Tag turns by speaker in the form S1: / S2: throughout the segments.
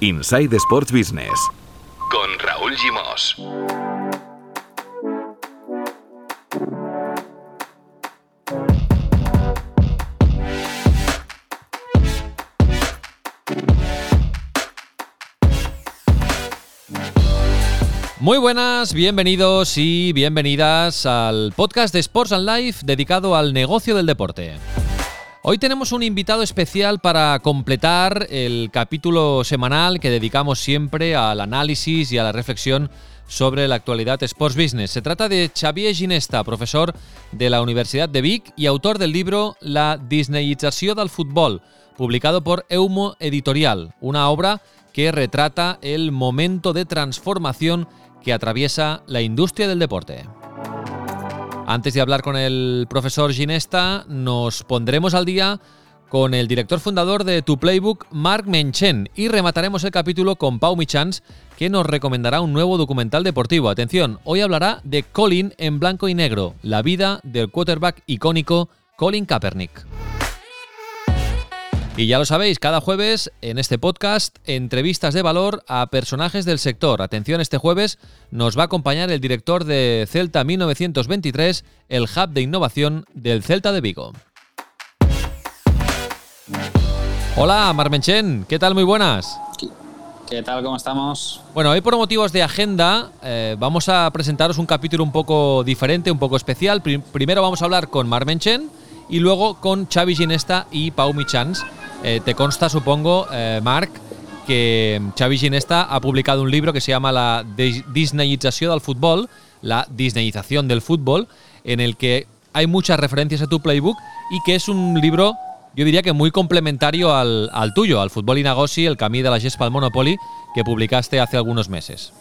S1: Inside Sports Business con Raúl Gimos.
S2: Muy buenas, bienvenidos y bienvenidas al podcast de Sports and Life dedicado al negocio del deporte. Hoy tenemos un invitado especial para completar el capítulo semanal que dedicamos siempre al análisis y a la reflexión sobre la actualidad Sports Business. Se trata de Xavier Ginesta, profesor de la Universidad de Vic y autor del libro La Disneyització del Fútbol, publicado por Eumo Editorial, una obra que retrata el momento de transformación que atraviesa la industria del deporte. Antes de hablar con el profesor Ginesta, nos pondremos al día con el director fundador de Tu Playbook, Mark Menchen, y remataremos el capítulo con Pau Michans, que nos recomendará un nuevo documental deportivo. Atención, hoy hablará de Colin en blanco y negro, la vida del quarterback icónico Colin Kaepernick. Y ya lo sabéis, cada jueves en este podcast, entrevistas de valor a personajes del sector. Atención, este jueves nos va a acompañar el director de Celta 1923, el hub de innovación del Celta de Vigo. Hola, Marmenchen, ¿qué tal? Muy buenas.
S3: ¿Qué tal? ¿Cómo estamos?
S2: Bueno, hoy por motivos de agenda eh, vamos a presentaros un capítulo un poco diferente, un poco especial. primero vamos a hablar con Marmenchen y luego con Xavi Ginesta y Pau Michans eh, te consta, supongo, eh, Marc, que Xavi Ginesta ha publicado un libro que se llama La Disneyización del fútbol, la Disneyización del fútbol, en el que hay muchas referencias a tu playbook y que es un libro, yo diría que muy complementario al, tuyo, al Fútbol y Nagosi, el Camí de la Gespa Monopoly, que publicaste hace algunos meses.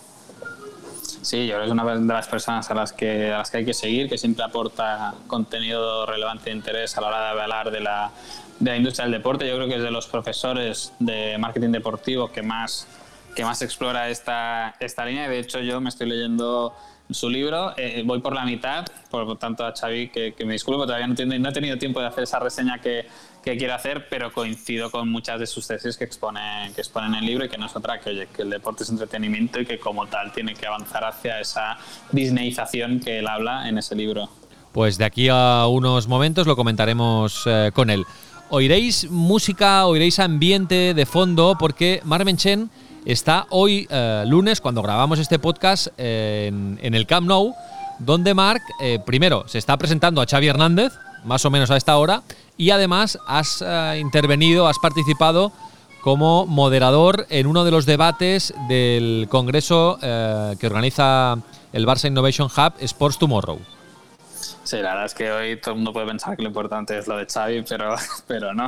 S3: Sí, yo creo que es una de las personas a las que, a las que hay que seguir, que siempre aporta contenido relevante e interés a la hora de hablar de la, de la industria del deporte. Yo creo que es de los profesores de marketing deportivo que más, que más explora esta, esta línea. De hecho, yo me estoy leyendo su libro. Eh, voy por la mitad, por lo tanto, a Xavi, que, me disculpo, todavía no, no he tenido tiempo de hacer esa reseña que, que quiero hacer, pero coincido con muchas de sus tesis que expone, que expone en el libro y que no es otra que, oye, que el deporte es entretenimiento y que como tal tiene que avanzar hacia esa disneyización que él habla en ese libro.
S2: Pues de aquí a unos momentos lo comentaremos eh, con él. Oiréis música, oiréis ambiente de fondo porque Marmen Chen está hoy eh, lunes, cuando grabamos este podcast, eh, en, el Camp Nou, donde Marc, eh, primero, se está presentando a Xavi Hernández, más o menos a esta hora, y además has intervenido, has participado como moderador en uno de los debates del congreso que organiza el Barça Innovation Hub Sports Tomorrow.
S3: Sí, la verdad es que hoy todo el mundo puede pensar que lo importante es lo de Xavi, pero, pero no.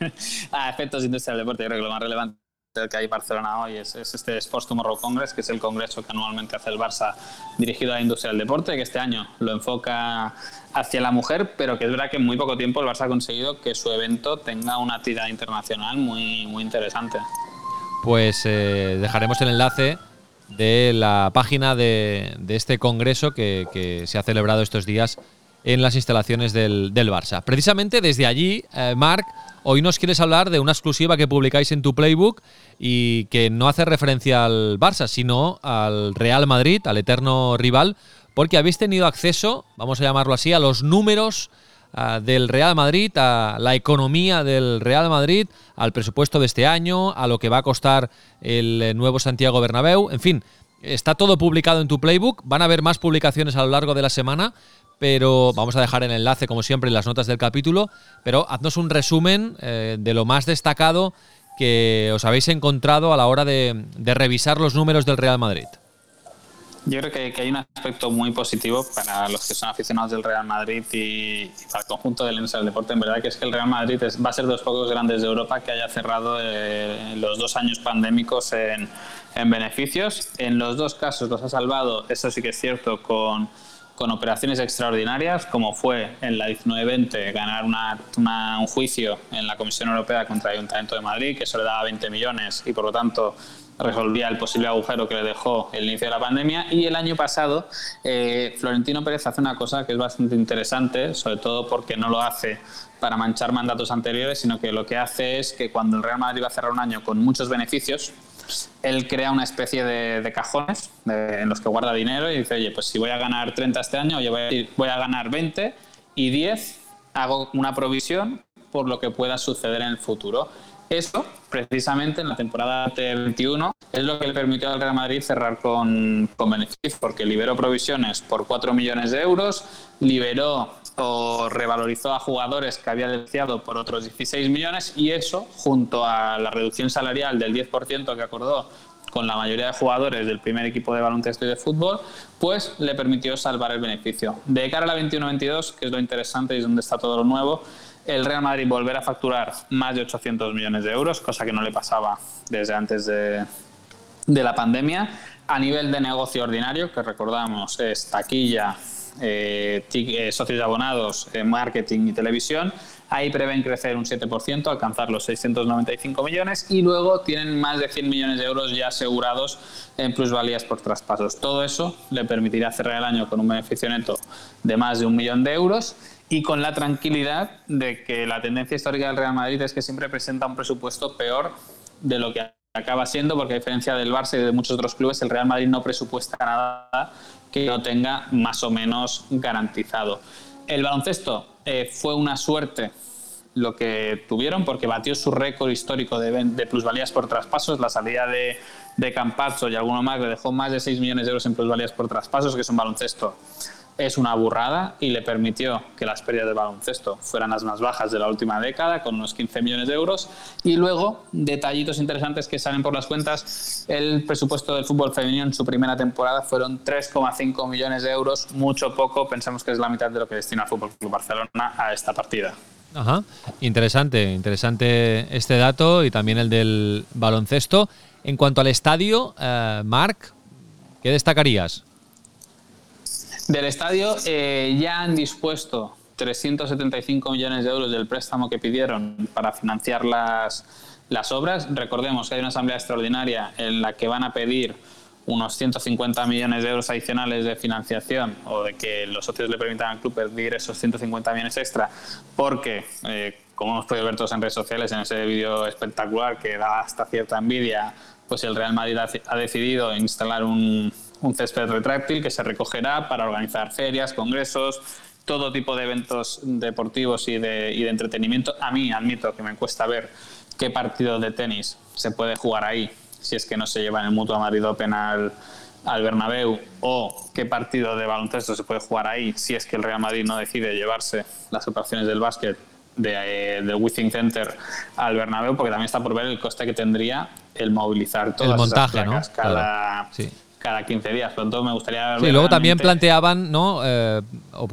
S3: a efectos industria del deporte, yo creo que lo más relevante que hay en Barcelona hoy es, este Sports Tomorrow Congress, que es el congreso que anualmente hace el Barça dirigido a la industria del deporte, que este año lo enfoca hacia la mujer, pero que es verdad que en muy poco tiempo el Barça ha conseguido que su evento tenga una actividad internacional muy, muy interesante.
S2: Pues eh, dejaremos el enlace de la página de, este congreso que, se ha celebrado estos días en las instalaciones del, del Barça. Precisamente desde allí, eh, Marc, hoy nos quieres hablar de una exclusiva que publicáis en tu playbook y que no hace referencia al Barça, sino al Real Madrid, al eterno rival, porque habéis tenido acceso, vamos a llamarlo así, a los números ah, del Real Madrid, a la economía del Real Madrid, al presupuesto de este año, a lo que va a costar el eh, nuevo Santiago Bernabéu, en fin, está todo publicado en tu playbook, van a haber más publicaciones a lo largo de la semana, pero vamos a dejar el enlace, como siempre, en las notas del capítulo. Pero haznos un resumen eh, de lo más destacado que os habéis encontrado a la hora de, revisar los números del Real Madrid.
S3: Yo creo que, hay un aspecto muy positivo para los que son aficionados del Real Madrid y, para el conjunto del del deporte, en verdad, que es que el Real Madrid va a ser de los pocos grandes de Europa que haya cerrado eh, los dos años pandémicos en, en beneficios. En los dos casos los ha salvado, eso sí que es cierto, con con operaciones extraordinarias, como fue en la 1920 ganar un juicio en la Comisión Europea contra el Ayuntamiento de Madrid, que eso le daba 20 millones y por lo tanto resolvía el posible agujero que le dejó el inicio de la pandemia. Y el año pasado, eh, Florentino Pérez hace una cosa que es bastante interesante, sobre todo porque no lo hace para manchar mandatos anteriores, sino que lo que hace es que cuando el Real Madrid va a cerrar un año con muchos beneficios, él crea una especie de, cajones en los que guarda dinero y dice, oye, pues si voy a ganar 30 este año, yo voy a ganar 20 y 10 hago una provisión por lo que pueda suceder en el futuro. Eso, precisamente en la temporada 21, es lo que le permitió al Real Madrid cerrar con, con beneficios, porque liberó provisiones por 4 millones de euros, liberó o revalorizó a jugadores que había denunciado por otros 16 millones y eso, junto a la reducción salarial del 10% que acordó con la mayoría de jugadores del primer equipo de baloncesto y de fútbol, pues le permitió salvar el beneficio. De cara a la 21-22, que es lo interesante y es donde está todo lo nuevo, el Real Madrid volverá a facturar más de 800 millones de euros, cosa que no le pasaba desde antes de, de la pandemia. A nivel de negocio ordinario, que recordamos es taquilla, eh, eh, socios de abonados, marketing y televisión, Ahí prevén crecer un 7%, alcanzar los 695 millones y luego tienen más de 100 millones de euros ya asegurados en plusvalías por traspasos. Todo eso le permitirá cerrar el año con un beneficio neto de más de un millón de euros y con la tranquilidad de que la tendencia histórica del Real Madrid es que siempre presenta un presupuesto peor de lo que acaba siendo, porque a diferencia del Barça y de muchos otros clubes, el Real Madrid no presupuesta nada que no tenga más o menos garantizado. El baloncesto eh, fue una suerte lo que tuvieron porque batió su récord histórico de, de plusvalías por traspasos. La salida de, de Campazzo y alguno más le dejó más de 6 millones de euros en plusvalías por traspasos, que es un baloncesto es una burrada y le permitió que las pérdidas de baloncesto fueran las más bajas de la última década, con unos 15 millones de euros. Y luego, detallitos interesantes que salen por las cuentas, el presupuesto del fútbol femenino en su primera temporada fueron 3,5 millones de euros, mucho poco, pensamos que es la mitad de lo que destina el Fútbol Club Barcelona a esta partida.
S2: Ajá, interesante, interesante este dato y también el del baloncesto. En cuanto al estadio, eh, Marc, ¿qué destacarías?
S3: Del estadio eh, ya han dispuesto 375 millones de euros del préstamo que pidieron para financiar las, las obras. Recordemos que hay una asamblea extraordinaria en la que van a pedir unos 150 millones de euros adicionales de financiación o de que los socios le permitan al club pedir esos 150 millones extra porque, eh, como hemos podido ver todos en redes sociales en ese vídeo espectacular que da hasta cierta envidia, pues el Real Madrid ha decidido instalar un, un césped retráctil que se recogerá para organizar ferias, congresos, todo tipo de eventos deportivos y de, y de entretenimiento. A mí admito que me cuesta ver qué partido de tenis se puede jugar ahí si es que no se lleva en el Mutua Madrid Open al, al Bernabéu o qué partido de baloncesto se puede jugar ahí si es que el Real Madrid no decide llevarse las operaciones del básquet de, eh, del Withing Center al Bernabéu porque también está por ver el coste que tendría el movilizar todas
S2: el montaje, ¿no?
S3: cada, sí cada 15 días. Pronto me gustaría ver.
S2: Sí, luego también planteaban, ¿no? Eh,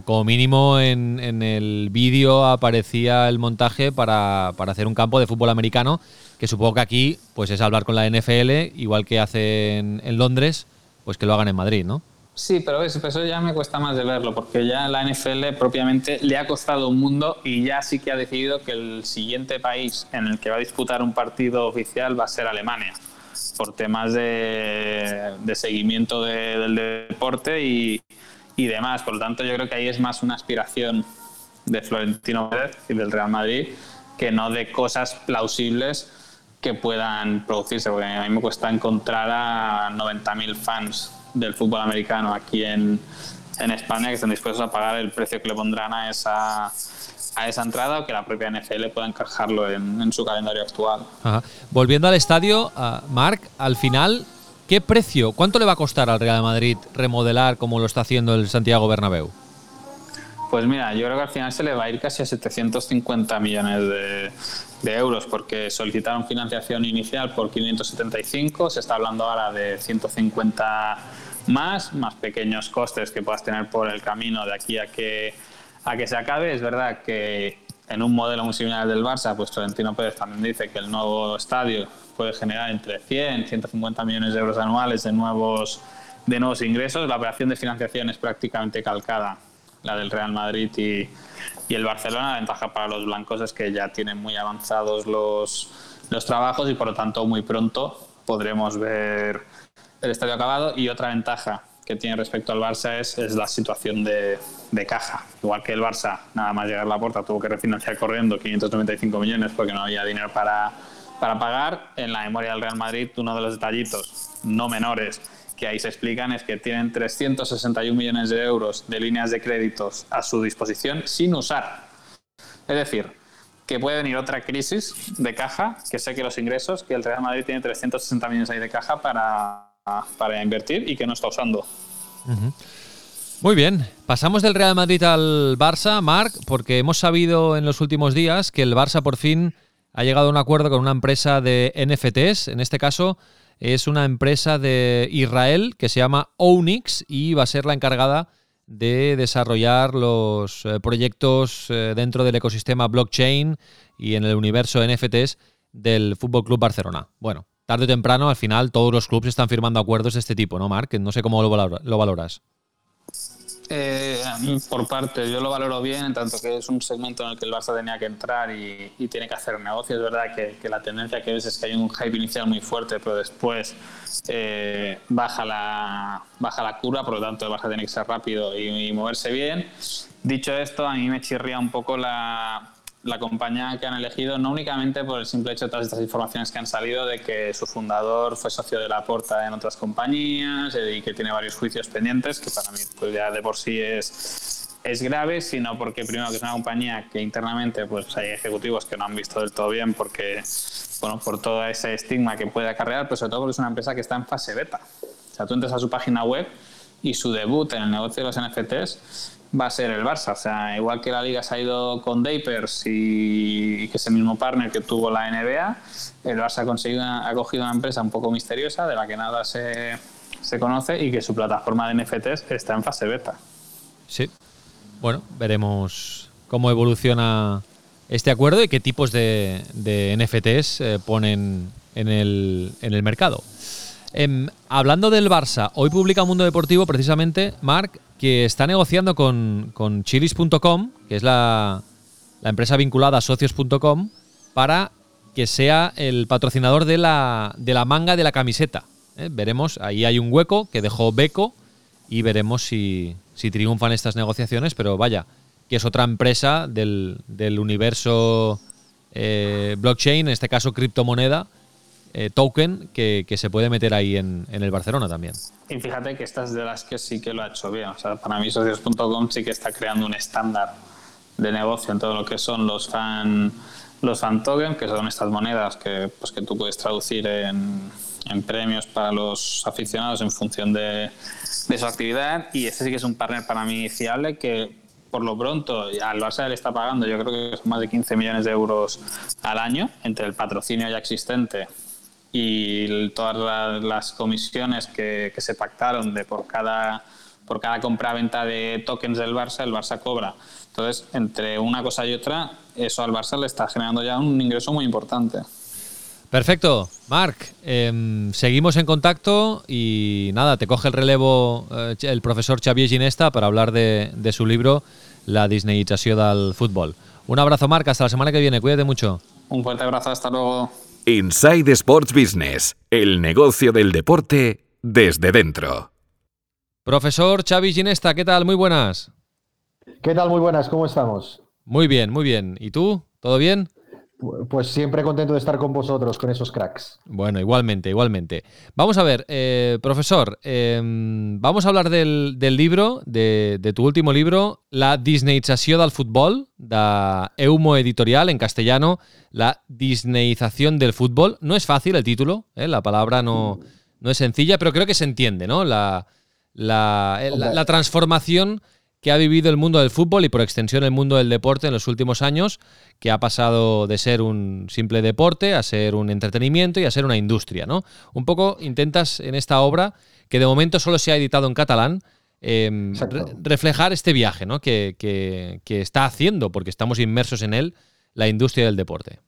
S2: como mínimo en, en el vídeo aparecía el montaje para, para, hacer un campo de fútbol americano, que supongo que aquí pues es hablar con la NFL, igual que hacen en Londres, pues que lo hagan en Madrid, ¿no?
S3: Sí, pero eso ya me cuesta más de verlo, porque ya la NFL propiamente le ha costado un mundo y ya sí que ha decidido que el siguiente país en el que va a disputar un partido oficial va a ser Alemania por temas de, seguimiento del deporte y, demás. Por lo tanto, yo creo que ahí es más una aspiración de Florentino Pérez y del Real Madrid que no de cosas plausibles que puedan producirse, porque a mí me cuesta encontrar a 90.000 fans del fútbol americano aquí en, en España que estén dispuestos a pagar el precio que le pondrán a esa a esa entrada o que la propia NFL pueda encajarlo en, su calendario actual.
S2: Volviendo al estadio, uh, Marc, al final, ¿qué precio, cuánto le va a costar al Real Madrid remodelar como lo está haciendo el Santiago Bernabéu?
S3: Pues mira, yo creo que al final se le va a ir casi a 750 millones de, de, euros porque solicitaron financiación inicial por 575, se está hablando ahora de 150 más, más pequeños costes que puedas tener por el camino de aquí a que a que se acabe. Es verdad que en un modelo muy similar del Barça, pues Florentino Pérez también dice que el nuevo estadio puede generar entre 100 y 150 millones de euros anuales de nuevos, de nuevos ingresos. La operación de financiación es prácticamente calcada, la del Real Madrid y, y el Barcelona. La ventaja para los blancos es que ya tienen muy avanzados los, los trabajos y por lo tanto muy pronto podremos ver el estadio acabado. Y otra ventaja que tiene respecto al Barça es, es la situación de, de, caja. Igual que el Barça, nada más llegar a la puerta, tuvo que refinanciar corriendo 595 millones porque no había dinero para, para pagar. En la memoria del Real Madrid, uno de los detallitos no menores que ahí se explican es que tienen 361 millones de euros de líneas de créditos a su disposición sin usar. Es decir, que puede venir otra crisis de caja, que sé que los ingresos, que el Real Madrid tiene 360 millones ahí de caja para, para invertir y que no está usando.
S2: Muy bien, pasamos del Real Madrid al Barça, Marc, porque hemos sabido en los últimos días que el Barça por fin ha llegado a un acuerdo con una empresa de NFTs, en este caso es una empresa de Israel que se llama Onyx y va a ser la encargada de desarrollar los eh, proyectos eh, dentro del ecosistema blockchain y en el universo NFTs del Fútbol Club Barcelona. Bueno, tarde o temprano, al final, todos los clubes están firmando acuerdos de este tipo, ¿no, Marc? No sé cómo lo valoras.
S3: Eh, por parte, yo lo valoro bien, en tanto que es un segmento en el que el Barça tenía que entrar y, tiene que hacer negocio. Es verdad que, la tendencia que ves es que hay un hype inicial muy fuerte, pero después eh, baja, la, baja la curva, por lo tanto el Barça tiene que ser rápido y moverse bien. Dicho esto, a mí me chirría un poco la, la compañía que han elegido, no únicamente por el simple hecho de todas estas informaciones que han salido de que su fundador fue socio de la Porta en otras compañías eh, y que tiene varios juicios pendientes, que para mí pues ya de por sí es, es grave, sino porque primero que es una compañía que internamente pues hay ejecutivos que no han visto del todo bien porque, bueno, por todo ese estigma que puede acarrear, pero sobre todo porque es una empresa que está en fase beta. O sea, tú entras a su página web y su debut en el negocio de los NFTs va a ser el Barça. O sea, igual que la liga se ha ido con Dapers y, que es el mismo partner que tuvo la NBA, el Barça ha, conseguido, ha cogido una empresa un poco misteriosa de la que nada se, se conoce y que su plataforma de NFTs está en fase beta.
S2: Sí. Bueno, veremos cómo evoluciona este acuerdo y qué tipos de, de NFTs eh, ponen en el, en el mercado. Em, hablando del Barça, hoy publica Mundo Deportivo precisamente, Marc, que está negociando con, con chilis.com, que es la, empresa vinculada a socios.com, para que sea el patrocinador de la, de la manga de la camiseta. ¿eh? Veremos, ahí hay un hueco que dejó Beco y veremos si, si triunfan estas negociaciones, pero vaya, que es otra empresa del, universo eh, blockchain, en este caso criptomoneda, eh, token que, se puede meter ahí en, el Barcelona también.
S3: Y fíjate que estas de las que sí que lo ha hecho bien. O sea, para mí socios.com sí que está creando un estándar de negocio en todo lo que son los fan los fan token, que son estas monedas que, pues, que tú puedes traducir en, premios para los aficionados en función de, su actividad. Y este sí que es un partner para mí fiable que por lo pronto al Barça le está pagando, yo creo que son más de 15 millones de euros al año entre el patrocinio ya existente y todas las comisiones que, se pactaron de por cada por cada compra-venta de tokens del Barça, el Barça cobra. Entonces, entre una cosa y otra, eso al Barça le está generando ya un ingreso muy importante.
S2: Perfecto. Marc, em, seguimos en contacto y nada, te coge el relevo eh, el profesor Xavier Ginesta para hablar de, de su libro La Disneyizació del fútbol. Un abrazo, Marc, hasta la semana que viene. Cuídate mucho.
S3: Un fuerte abrazo, hasta luego.
S1: Inside Sports Business, el negocio del deporte desde dentro.
S2: Profesor Xavi Ginesta, ¿qué tal? Muy buenas.
S4: ¿Qué tal? Muy buenas, ¿cómo estamos?
S2: Muy bien, muy bien. ¿Y tú? ¿Todo bien?
S4: Pues siempre contento de estar con vosotros, con esos cracks.
S2: Bueno, igualmente, igualmente. Vamos a ver, eh, profesor, em, vamos a hablar del, libro, de, tu último libro, La Disneyizació del fútbol, de Eumo Editorial, en castellano, La Disneyización del fútbol. No es fácil el título, ¿eh? la palabra no, no, es sencilla, pero creo que se entiende, ¿no? La, la, la transformación que ha vivido el mundo del fútbol y por extensión el mundo del deporte en los últimos años, que ha pasado de ser un simple deporte a ser un entretenimiento y a ser una industria, ¿no? Un poco intentas en esta obra, que de momento solo se ha editado en catalán, em, reflejar este viaje ¿no? que, está haciendo, porque estamos inmersos en él, la industria del deporte.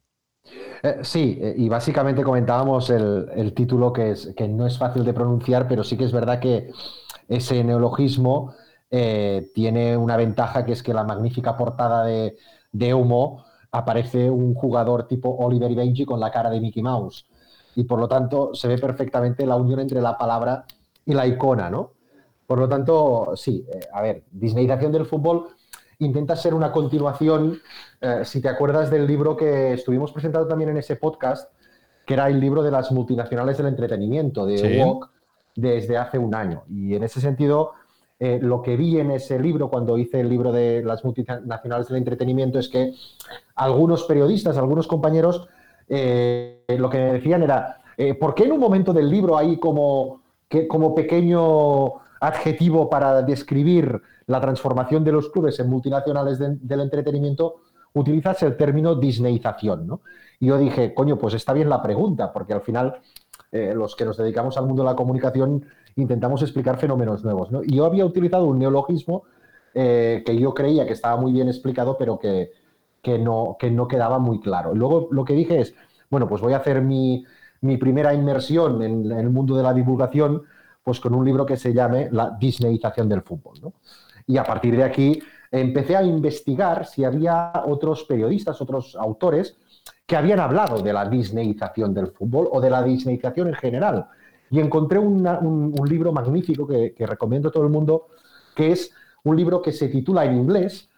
S4: Eh, sí, eh, y básicamente comentábamos el, título que, es, que no es fácil de pronunciar, pero sí que es verdad que ese neologismo eh, tiene una ventaja que es que la magnífica portada de, de Humo aparece un jugador tipo Oliver y Benji con la cara de Mickey Mouse. Y por lo tanto se ve perfectamente la unión entre la palabra y la icona, ¿no? Por lo tanto, sí, eh, a ver, Disneyización del fútbol intenta ser una continuación, eh, si te acuerdas del libro que estuvimos presentando también en ese podcast, que era el libro de las multinacionales del entretenimiento, de
S2: Sí.
S4: Walk, desde hace un año. Y en ese sentido, eh, lo que vi en ese libro, cuando hice el libro de las multinacionales del entretenimiento, es que algunos periodistas, algunos compañeros, eh, lo que decían era, eh, ¿por qué en un momento del libro hay como, que, como pequeño adjetivo para describir la transformación de los clubes en multinacionales de- del entretenimiento, utilizas el término disneyización, ¿no? Y yo dije, coño, pues está bien la pregunta, porque al final los que nos dedicamos al mundo de la comunicación intentamos explicar fenómenos nuevos, ¿no? Y yo había utilizado un neologismo eh, que yo creía que estaba muy bien explicado, pero que, que, no, que no quedaba muy claro. Luego lo que dije es, bueno, pues voy a hacer mi, mi primera inmersión en, en el mundo de la divulgación, pues con un libro que se llame La Disneyización del fútbol, ¿no? Y a partir de aquí empecé a investigar si había otros periodistas, otros autores que habían hablado de la disneyización del fútbol o de la disneyización en general. Y encontré una- un, un libro magnífico que, que recomiendo a todo el mundo, que es un libro que se titula en inglés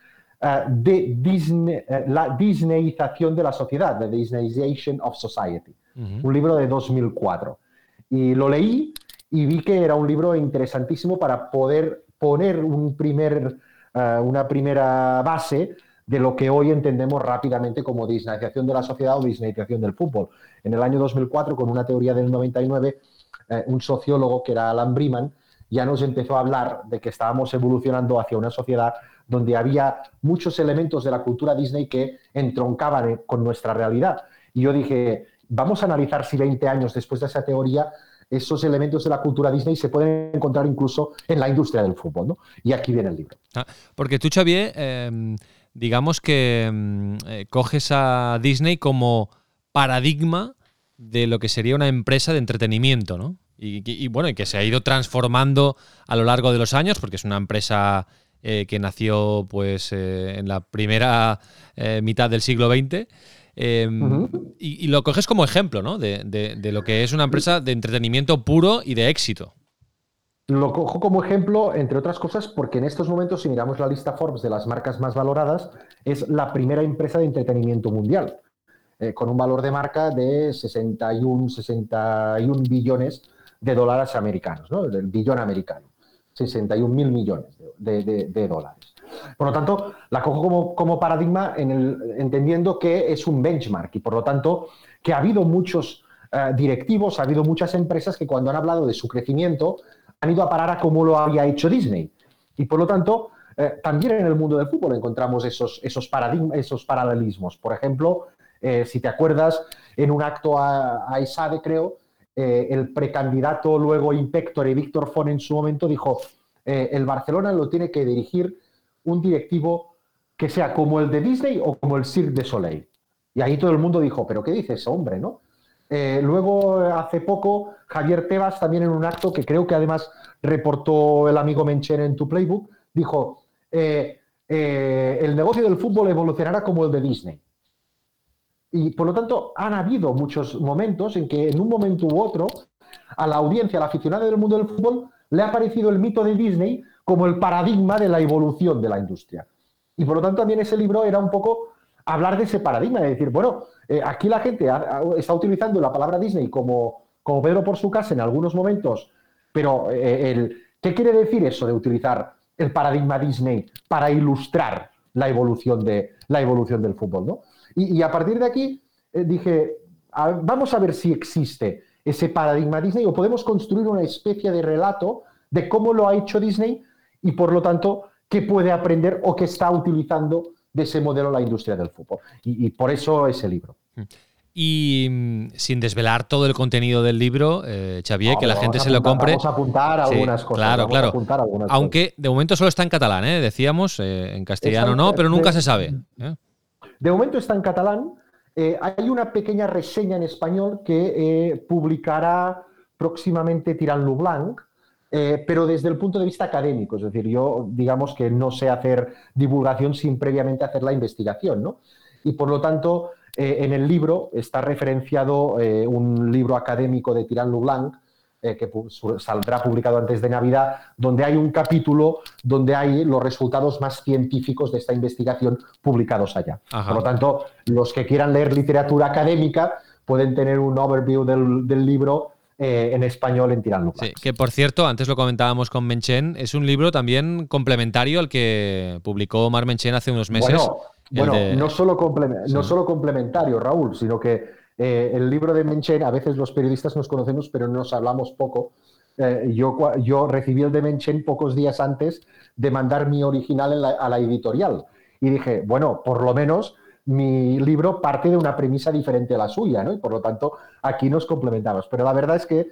S4: de Disney- eh, La Disneyización de la Sociedad, The Disneyization of Society, un libro de 2004. Y lo leí y vi que era un libro interesantísimo para poder poner un primer, eh, una primera base de lo que hoy entendemos rápidamente como disneyzación de la sociedad o disneyzación del fútbol. En el año 2004, con una teoría del 99, eh, un sociólogo que era Alan Briman ya nos empezó a hablar de que estábamos evolucionando hacia una sociedad donde había muchos elementos de la cultura Disney que entroncaban eh, con nuestra realidad. Y yo dije, vamos a analizar si 20 años después de esa teoría esos elementos de la cultura Disney se pueden encontrar incluso en la industria del fútbol. ¿no? Y aquí viene el libro.
S2: Ah, porque tú, Xavier, eh, digamos que mm, eh, coges a Disney como paradigma de lo que sería una empresa de entretenimiento, ¿no? Y, y- y, bueno, y que se ha ido transformando a lo largo de los años, porque es una empresa eh, que nació pues eh, en la primera eh, mitad del siglo XX.
S4: Ujú.
S2: y, y lo coges como ejemplo, ¿no? De, de- de lo que es una empresa de entretenimiento puro y de éxito.
S4: Lo cojo como ejemplo, entre otras cosas, porque en estos momentos, si miramos la lista Forbes de las marcas más valoradas, es la primera empresa de entretenimiento mundial, eh, con un valor de marca de 61, 61 billones de dólares americanos, ¿no? Del billón americano, 61 mil millones de, de- dólares. Por lo tanto, la cojo como, como paradigma en el- entendiendo que es un benchmark y por lo tanto que ha habido muchos eh, directivos, ha habido muchas empresas que cuando han hablado de su crecimiento han ido a parar a cómo lo había hecho Disney. Y por lo tanto, eh, también en el mundo del fútbol encontramos esos, esos, paradigmas, esos paralelismos. Por ejemplo, eh, si te acuerdas, en un acto a, a creo, eh, el precandidato luego Inspector y Víctor Fon en su momento dijo, eh, el Barcelona lo tiene que dirigir un directivo que sea como el de Disney o como el Cirque de Soleil. Y ahí todo el mundo dijo, pero ¿qué dice hombre, no? Luego, hace poco, Javier Tebas, también en un acto que creo que además reportó el amigo Menchen en tu playbook, dijo, el negocio del fútbol evolucionará como el de Disney. Y por lo tanto, han habido muchos momentos en que en un momento u otro, a la audiencia, al aficionado del mundo del fútbol, le ha parecido el mito de Disney como el paradigma de la evolución de la industria. Y por lo tanto, también ese libro era un poco hablar de ese paradigma, de decir, bueno, eh, aquí la gente está utilizando la palabra Disney como, como Pedro por su casa en algunos momentos, pero eh, el, ¿qué quiere decir eso de utilizar el paradigma Disney para ilustrar la evolución, de, la evolución del fútbol? ¿no? Y, y a partir de aquí eh, dije, a- vamos a ver si existe ese paradigma Disney o podemos construir una especie de relato de cómo lo ha hecho Disney y por lo tanto qué puede aprender o qué está utilizando de ese modelo la industria del fútbol. Y, y por eso ese libro.
S2: Y mm, sin desvelar todo el contenido del libro, eh, Xavier, que la gente se lo compre.
S4: Vamos a apuntar
S2: Sí,
S4: algunas cosas.
S2: Claro,
S4: a
S2: claro.
S4: apuntar algunas
S2: Aunque de momento solo está en catalán, ¿eh? decíamos, eh, en castellano no, pero nunca
S4: de-
S2: se sabe. ¿eh?
S4: De momento está en catalán. Eh, hay una pequeña reseña en español que eh, publicará próximamente Tirant lo Blanc, eh, pero desde el punto de vista académico. Es decir, yo digamos que no sé hacer divulgación sin previamente hacer la investigación, ¿no? Y por lo tanto, en el libro está referenciado un libro académico de Tirant lo Blanc, eh, que saldrá publicado antes de Navidad, donde hay un capítulo donde hay los resultados más científicos de esta investigación publicados allá.
S2: Ajá.
S4: Por lo tanto, los que quieran leer literatura académica, pueden tener un overview del, libro eh, en español en Tirando
S2: Sí, que por cierto, antes lo comentábamos con Menchen, es un libro también complementario al que publicó Omar Menchen hace unos meses.
S4: Bueno, no, solo no solo complementario, Raúl, sino que eh, el libro de Menchen, a veces los periodistas nos conocemos, pero nos hablamos poco. Eh, yo, recibí el de Menchen pocos días antes de mandar mi original a la editorial. Y dije, bueno, por lo menos mi libro parte de una premisa diferente a la suya, ¿no? Y por lo tanto, aquí nos complementamos. Pero la verdad es que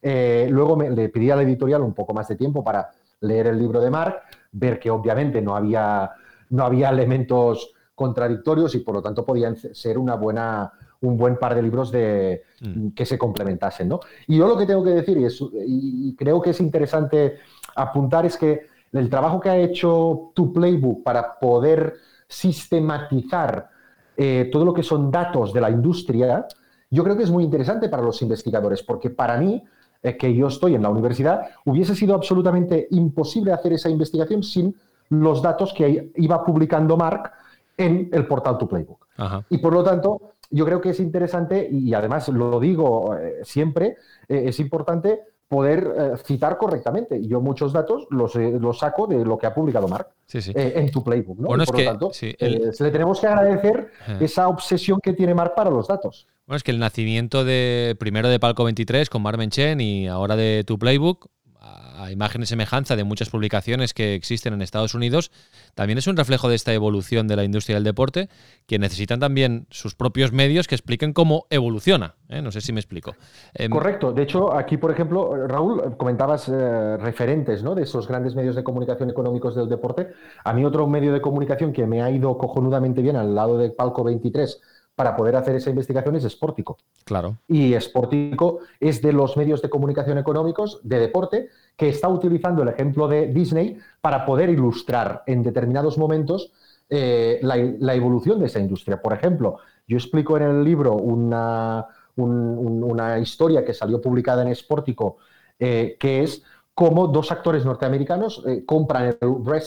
S4: eh, luego le pedí a la editorial un poco más de tiempo para leer el libro de Mark, ver que obviamente no había, no había elementos contradictorios y por lo tanto podían ser una buena, un buen par de libros de, mm. que se complementasen. ¿no? Y yo lo que tengo que decir, y, y, creo que es interesante apuntar, es que el trabajo que ha hecho tu Playbook para poder sistematizar eh, todo lo que son datos de la industria, yo creo que es muy interesante para los investigadores, porque para mí, eh, que yo estoy en la universidad, hubiese sido absolutamente imposible hacer esa investigación sin los datos que iba publicando Mark en el portal Tu Playbook. Y por lo tanto, yo creo que es interesante, y además lo digo eh, siempre, eh, es importante poder eh, citar correctamente. Yo muchos datos los, los, saco de lo que ha publicado Mark en tu playbook. ¿no?
S2: Bueno,
S4: por
S2: lo
S4: tanto, le tenemos que agradecer esa obsesión que tiene Mark para los datos.
S2: Bueno, es que el nacimiento de primero de Palco 23 con Mark Menchen y ahora de tu playbook a imagen y semejanza de muchas publicaciones que existen en Estados Unidos, también es un reflejo de esta evolución de la industria del deporte, que necesitan también sus propios medios que expliquen cómo evoluciona. ¿eh? No sé si me explico.
S4: Em, Correcto. De hecho, aquí, por ejemplo, Raúl, comentabas eh, referentes ¿no? de esos grandes medios de comunicación económicos del deporte. A mí otro medio de comunicación que me ha ido cojonudamente bien al lado de Palco 23 para poder hacer esa investigación es Sportico.
S2: Claro.
S4: Y Sportico es de los medios de comunicación económicos de deporte que está utilizando el ejemplo de Disney para poder ilustrar en determinados momentos eh, la, evolución de esa industria. Por ejemplo, yo explico en el libro una, una historia que salió publicada en Sportico, eh, que es cómo dos actores norteamericanos eh, compran el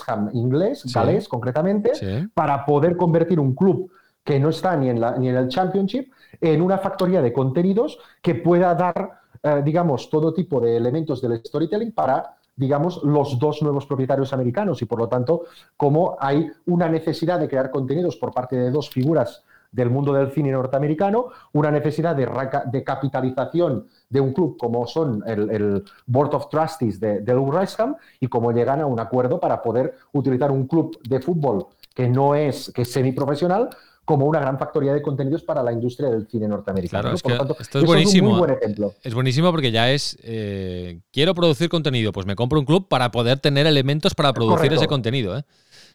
S4: Ham inglés, galés concretamente, para poder convertir un club que no está ni en, la, ni en el Championship, en una factoría de contenidos que pueda dar, eh, digamos, todo tipo de elementos del storytelling para, digamos, los dos nuevos propietarios americanos. Y, por lo tanto, como hay una necesidad de crear contenidos por parte de dos figuras del mundo del cine norteamericano, una necesidad de, de capitalización de un club como son el, Board of Trustees de, del West Ham y cómo llegan a un acuerdo para poder utilizar un club de fútbol que no es, que es semiprofesional, como una gran factoría de contenidos para la industria del cine norteamericano.
S2: Claro, es esto es buenísimo. Es un muy buen ejemplo. Es buenísimo porque ya es, eh, quiero producir contenido, pues me compro un club para poder tener elementos para producir ese contenido. ¿eh?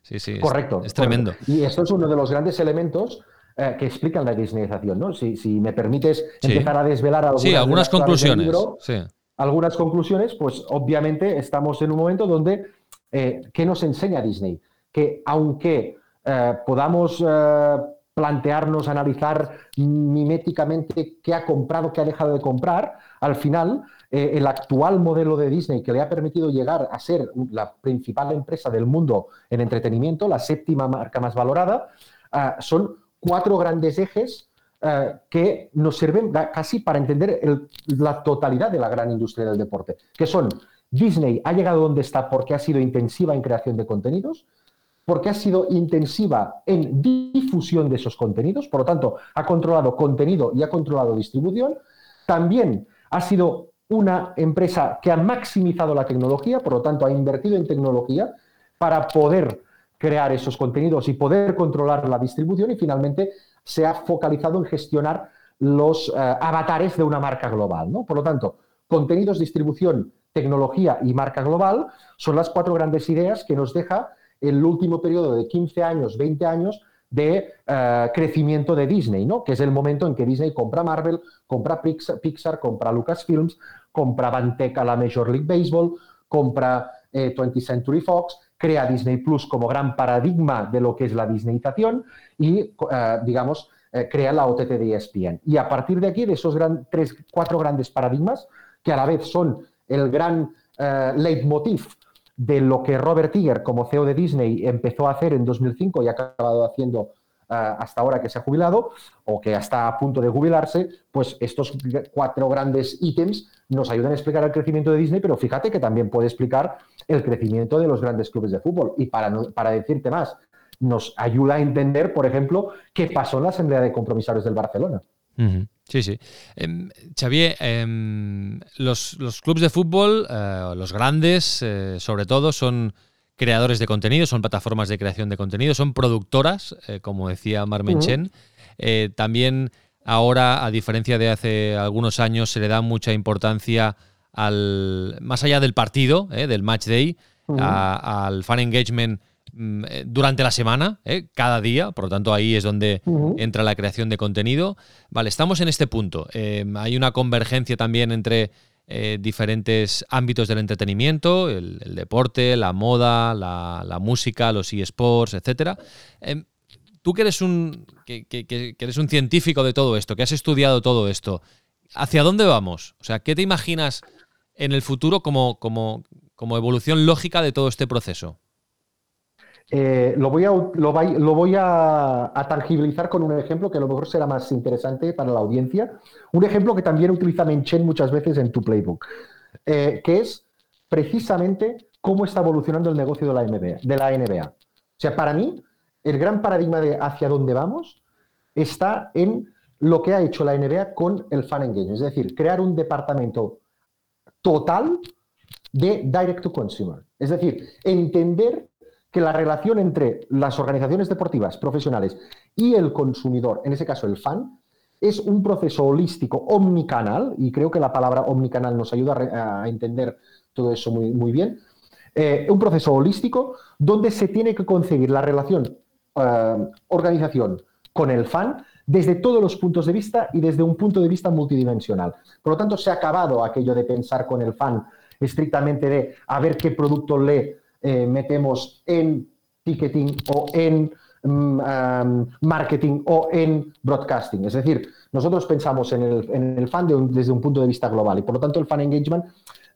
S2: Sí, sí.
S4: Correcto.
S2: Es, tremendo.
S4: Y esto es uno de los grandes elementos eh, que explican la disneyización, ¿no? Si, me permites empezar a desvelar algunas,
S2: sí, algunas conclusiones.
S4: algunas conclusiones, pues obviamente estamos en un momento donde, ¿qué nos enseña Disney? Que aunque podamos plantearnos, analizar miméticamente qué ha comprado, qué ha dejado de comprar, al final eh, el actual modelo de Disney que le ha permitido llegar a ser la principal empresa del mundo en entretenimiento, la séptima marca más valorada, ah, son cuatro grandes ejes ah, que nos sirven casi para entender la totalidad de la gran industria del deporte, que son Disney ha llegado donde está porque ha sido intensiva en creación de contenidos, porque ha sido intensiva en difusión de esos contenidos, por lo tanto, ha controlado contenido y ha controlado distribución. También ha sido una empresa que ha maximizado la tecnología, por lo tanto, ha invertido en tecnología para poder crear esos contenidos y poder controlar la distribución y finalmente se ha focalizado en gestionar los eh, avatares de una marca global. ¿no? Por lo tanto, contenidos, distribución, tecnología y marca global son las cuatro grandes ideas que nos deja el último periodo de 15 años, 20 años de eh, crecimiento de Disney, ¿no? que es el momento en que Disney compra Marvel, compra Pixar, compra Lucasfilms, compra Banteca la Major League Baseball, compra 20th eh, Century Fox, crea Disney Plus como gran paradigma de lo que es la Disneyización y, eh, digamos, crea la OTT de ESPN. Y a partir de aquí, de esos tres, cuatro grandes paradigmas, que a la vez son el gran leitmotiv de lo que Robert Iger, como CEO de Disney, empezó a hacer en 2005 y ha acabado haciendo hasta ahora que se ha jubilado o que está a punto de jubilarse, pues estos cuatro grandes ítems nos ayudan a explicar el crecimiento de Disney, pero fíjate que también puede explicar el crecimiento de los grandes clubes de fútbol. Y para, para decirte más, nos ayuda a entender, por ejemplo, qué pasó en la Asamblea de Compromisarios del Barcelona.
S2: Sí, sí. Em, Xavier, em, los, clubes de fútbol, eh, los grandes, eh, sobre todo, son creadores de contenido, son plataformas de creación de contenido, son productoras, eh, como decía Marmenchen. también ahora, a diferencia de hace algunos años, se le da mucha importancia al más allá del partido, del match day, al fan engagement durante la semana, ¿eh? cada día, por lo tanto ahí es donde entra la creación de contenido. Vale, estamos en este punto. Em, hay una convergencia también entre eh, diferentes ámbitos del entretenimiento, el, deporte, la moda, la, música, los eSports, etc. Em, tú que eres, un, que, eres un científico de todo esto, que has estudiado todo esto, ¿hacia dónde vamos? O sea, ¿qué te imaginas en el futuro como, como, como evolución lógica de todo este proceso?
S4: Eh, lo voy, a, lo, voy a, tangibilizar con un ejemplo que a lo mejor será más interesante para la audiencia. Un ejemplo que también utiliza Menchen muchas veces en tu playbook, eh, que es precisamente cómo está evolucionando el negocio de la, NBA, de la NBA. O sea, para mí, el gran paradigma de hacia dónde vamos está en lo que ha hecho la NBA con el fan engagement, es decir, crear un departamento total de direct to consumer. Es decir, entender que la relación entre las organizaciones deportivas profesionales y el consumidor, en ese caso el fan, es un proceso holístico omnicanal, y creo que la palabra omnicanal nos ayuda a, entender todo eso muy, muy bien, eh, un proceso holístico donde se tiene que concebir la relación eh, organización con el fan desde todos los puntos de vista y desde un punto de vista multidimensional. Por lo tanto, se ha acabado aquello de pensar con el fan estrictamente de a ver qué producto lee eh, metemos en ticketing o en mm, marketing o en broadcasting. Es decir, nosotros pensamos en el, fan desde un punto de vista global y por lo tanto el fan engagement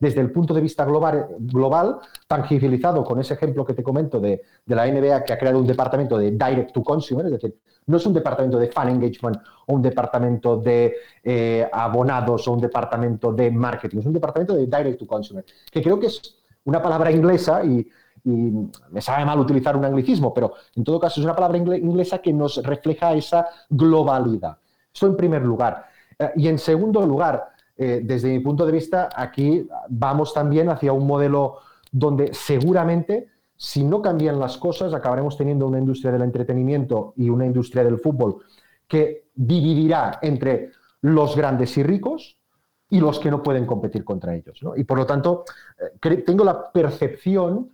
S4: desde el punto de vista global, global tangibilizado con ese ejemplo que te comento de, la NBA que ha creado un departamento de direct to consumer, es decir, no es un departamento de fan engagement o un departamento de eh, abonados o un departamento de marketing, es un departamento de direct to consumer, que creo que es una palabra inglesa y, me sabe mal utilizar un anglicismo, pero en todo caso es una palabra inglesa que nos refleja esa globalidad. Esto en primer lugar. Eh, y en segundo lugar, eh, desde mi punto de vista, aquí vamos también hacia un modelo donde seguramente, si no cambian las cosas, acabaremos teniendo una industria del entretenimiento y una industria del fútbol que dividirá entre los grandes y ricos, y los que no pueden competir contra ellos. Y por lo tanto, eh, tengo la percepción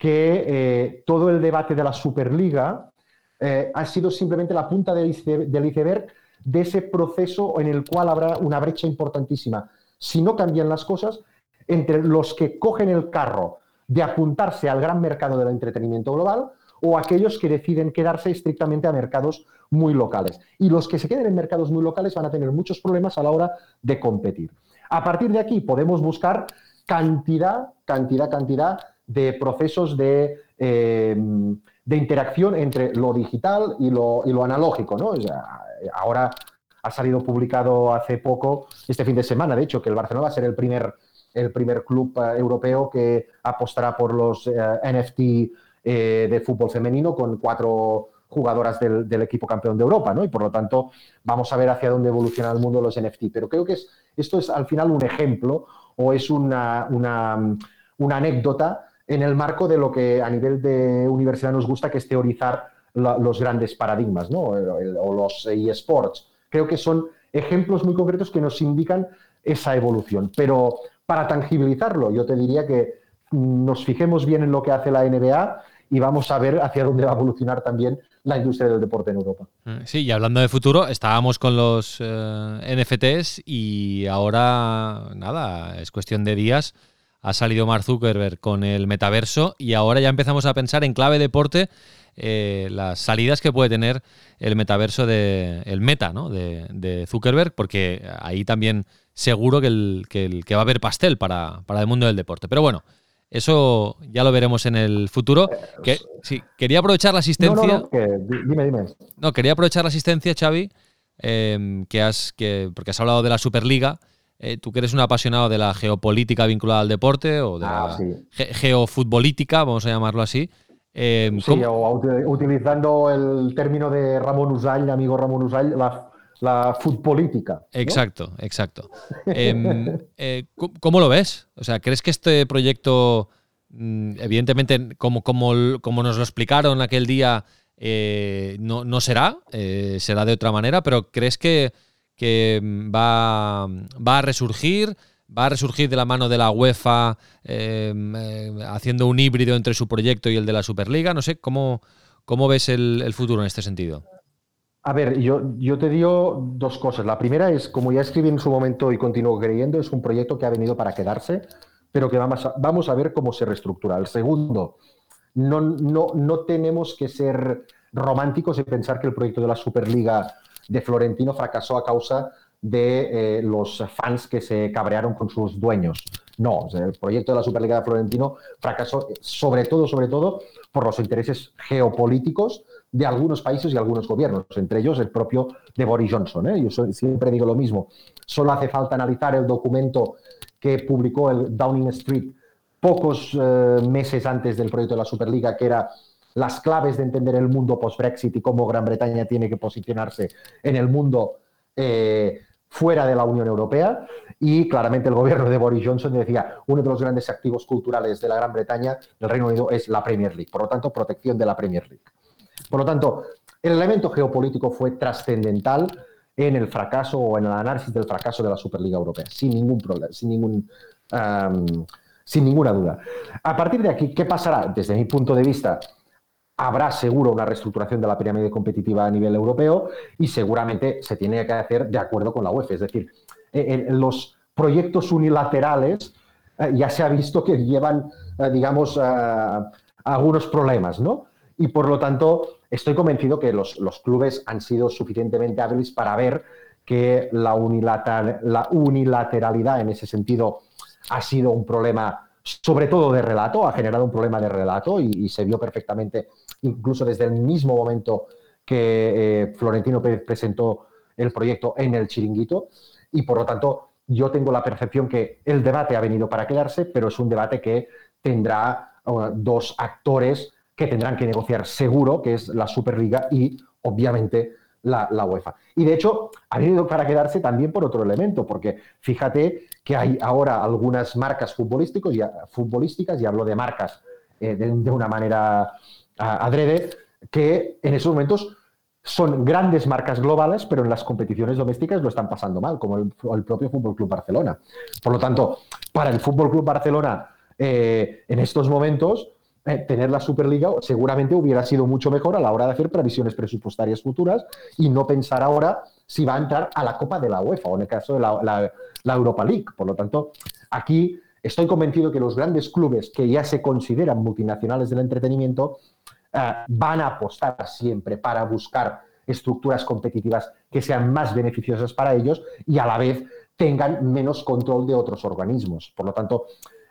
S4: que eh, todo el debate de la Superliga eh, ha sido simplemente la punta del iceberg de ese proceso en el cual habrá una brecha importantísima. Si no cambian las cosas, entre los que cogen el carro de apuntarse al gran mercado del entretenimiento global o aquellos que deciden quedarse estrictamente a mercados muy locales. Y los que se queden en mercados muy locales van a tener muchos problemas a la hora de competir. A partir de aquí podemos buscar cantidad, cantidad, cantidad de procesos de, eh, de interacción entre lo digital y lo, y lo analógico. ¿no? ahora ha salido publicado hace poco, este fin de semana, de hecho, que el Barcelona va a ser el primer, el primer club eh, europeo que apostará por los eh, NFT de fútbol femenino con cuatro jugadoras del, equipo campeón de Europa, ¿no? Y por lo tanto, vamos a ver hacia dónde evoluciona el mundo los NFT. Pero creo que es, esto es al final un ejemplo o es una, una, anécdota en el marco de lo que a nivel de universidad nos gusta, que es teorizar los grandes paradigmas, ¿no? O los eSports. Creo que son ejemplos muy concretos que nos indican esa evolución. Pero para tangibilizarlo, yo te diría que nos fijemos bien en lo que hace la NBA y vamos a ver hacia dónde va a evolucionar también la industria del deporte en Europa.
S2: Mm, sí, y hablando de futuro, estábamos con los eh, NFTs y ahora, nada, es cuestión de días. Ha salido Mark Zuckerberg con el metaverso y ahora ya empezamos a pensar en clave deporte eh, las salidas que puede tener el metaverso de el meta ¿no? de, Zuckerberg, porque ahí también seguro que, el, que, va a haber pastel para, para el mundo del deporte. Pero bueno, Eso ya lo veremos en el futuro. Que, sí, quería aprovechar la asistencia.
S4: No, dime, dime.
S2: No, quería aprovechar la asistencia, Xavi, em, que has, que, porque has hablado de la Superliga. Eh, tú que eres un apasionado de la geopolítica vinculada al deporte o de
S4: ah,
S2: la geofutbolítica, vamos a llamarlo así.
S4: Em, sí, o utilizando el término de Ramón Usall, amigo Ramón Usall, la, la futbolítica.
S2: Exacto, exacto. Em, eh, ¿Cómo lo ves? O sea, ¿crees que este proyecto, mm, evidentemente, como, como, como nos lo explicaron aquel día, eh, no, será? Eh, será de otra manera, pero ¿crees que, que va, va a resurgir? va a resurgir de la mano de la UEFA em, eh, haciendo un híbrido entre su proyecto y el de la Superliga. No sé, ¿cómo, cómo ves el, futuro en este sentido?
S4: A ver, yo, yo te digo dos cosas. La primera es, como ya escribí en su momento y continúo creyendo, es un proyecto que ha venido para quedarse, pero que vamos a, vamos a ver cómo se reestructura. El segundo, no, no, no tenemos que ser románticos y pensar que el proyecto de la Superliga de Florentino fracasó a causa de eh, los fans que se cabrearon con sus dueños. No, el proyecto de la Superliga de Florentino fracasó sobre todo, sobre todo, por los intereses geopolíticos de algunos países y algunos gobiernos, entre ellos el propio de Boris Johnson. ¿eh? Yo siempre digo lo mismo. Solo hace falta analizar el documento que publicó el Downing Street pocos eh, meses antes del proyecto de la Superliga, que era las claves de entender el mundo post-Brexit y cómo Gran Bretaña tiene que posicionarse en el mundo fuera de la Unión Europea y claramente el gobierno de Boris Johnson decía, uno de los grandes activos culturales de la Gran Bretaña, del Reino Unido, es la Premier League, por lo tanto, protección de la Premier League. Por lo tanto, el elemento geopolítico fue trascendental en el fracaso o en el análisis del fracaso de la Superliga Europea, sin ningún problema, sin ningún... sin ninguna duda. A partir de aquí, ¿qué pasará? Desde mi punto de vista, habrá seguro una reestructuración de la pirámide competitiva a nivel europeo y seguramente se tiene que hacer de acuerdo con la UEFA. Es decir, eh, los proyectos unilaterales eh, ya se ha visto que llevan, eh, digamos, algunos problemas, ¿no? Y por lo tanto, estoy convencido que los, clubes han sido suficientemente hábiles para ver que la, la unilateralidad en ese sentido ha sido un problema sobre todo de relato, ha generado un problema de relato y, se vio perfectamente, incluso desde el mismo momento que eh, Florentino Pérez presentó el proyecto en el chiringuito. Y por lo tanto, yo tengo la percepción que el debate ha venido para quedarse, pero es un debate que tendrá uh, dos actores que tendrán que negociar seguro, que es la Superliga y, obviamente, la, UEFA. Y de hecho, ha venido para quedarse también por otro elemento, porque fíjate que hay ahora algunas marcas futbolísticos, futbolísticas, y hablo de marcas eh, de, una manera adrede, que en esos momentos son grandes marcas globales, pero en las competiciones domésticas lo están pasando mal, como el, propio Fútbol Club Barcelona. Por lo tanto, para el Fútbol Club Barcelona, eh, en estos momentos, eh, tener la Superliga seguramente hubiera sido mucho mejor a la hora de hacer previsiones presupuestarias futuras y no pensar ahora si va a entrar a la Copa de la UEFA o en el caso de la, Europa League. Por lo tanto, aquí estoy convencido que los grandes clubes que ya se consideran multinacionales del entretenimiento eh, van a apostar siempre para buscar estructuras competitivas que sean más beneficiosas para ellos y a la vez tengan menos control de otros organismos. Por lo tanto,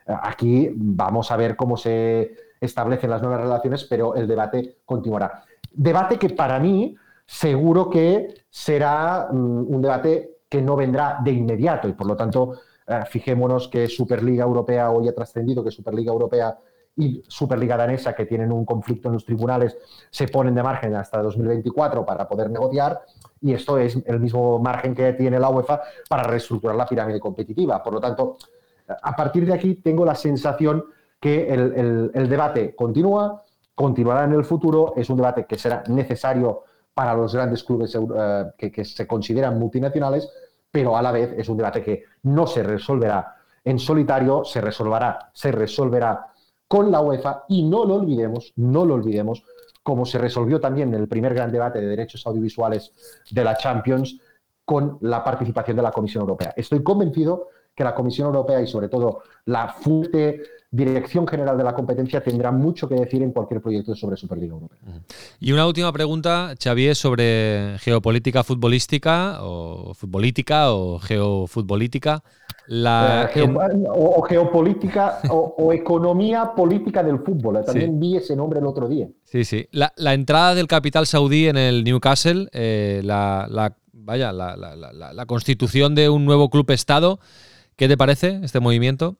S4: eh, aquí vamos a ver cómo se establecen las nuevas relaciones, pero el debate continuará. Debate que para mí seguro que será mm, un debate que no vendrá de inmediato y por lo tanto eh, fijémonos que Superliga Europea hoy ha trascendido, que Superliga Europea y Superliga Danesa, que tienen un conflicto en los tribunales, se ponen de margen hasta 2024 para poder negociar y esto es el mismo margen que tiene la UEFA para reestructurar la pirámide competitiva. Por lo tanto, a partir de aquí tengo la sensación que el, debate continúa, continuará en el futuro, es un debate que será necesario para los grandes clubes eh, que, se consideran multinacionales, pero a la vez es un debate que no se resolverá en solitario, se resolverá, se resolverá con la UEFA y no lo olvidemos, no lo olvidemos, como se resolvió también en el primer gran debate de derechos audiovisuales de la Champions con la participación de la Comisión Europea. Estoy convencido que la Comisión Europea y sobre todo la fuerte Dirección General de la Competencia tendrá mucho que decir en cualquier proyecto sobre Superliga Europea.
S2: Y una última pregunta, Xavier, sobre geopolítica futbolística o futbolítica o geofutbolítica. La,
S4: Eh, geo- o, o geopolítica o, o economía política del fútbol. eh, También
S2: Sí.
S4: vi ese nombre el otro día.
S2: Sí, sí. La, la entrada del capital saudí en el Newcastle, eh, la, la- vaya, la constitución de un nuevo club-estado. ¿Qué te parece este movimiento?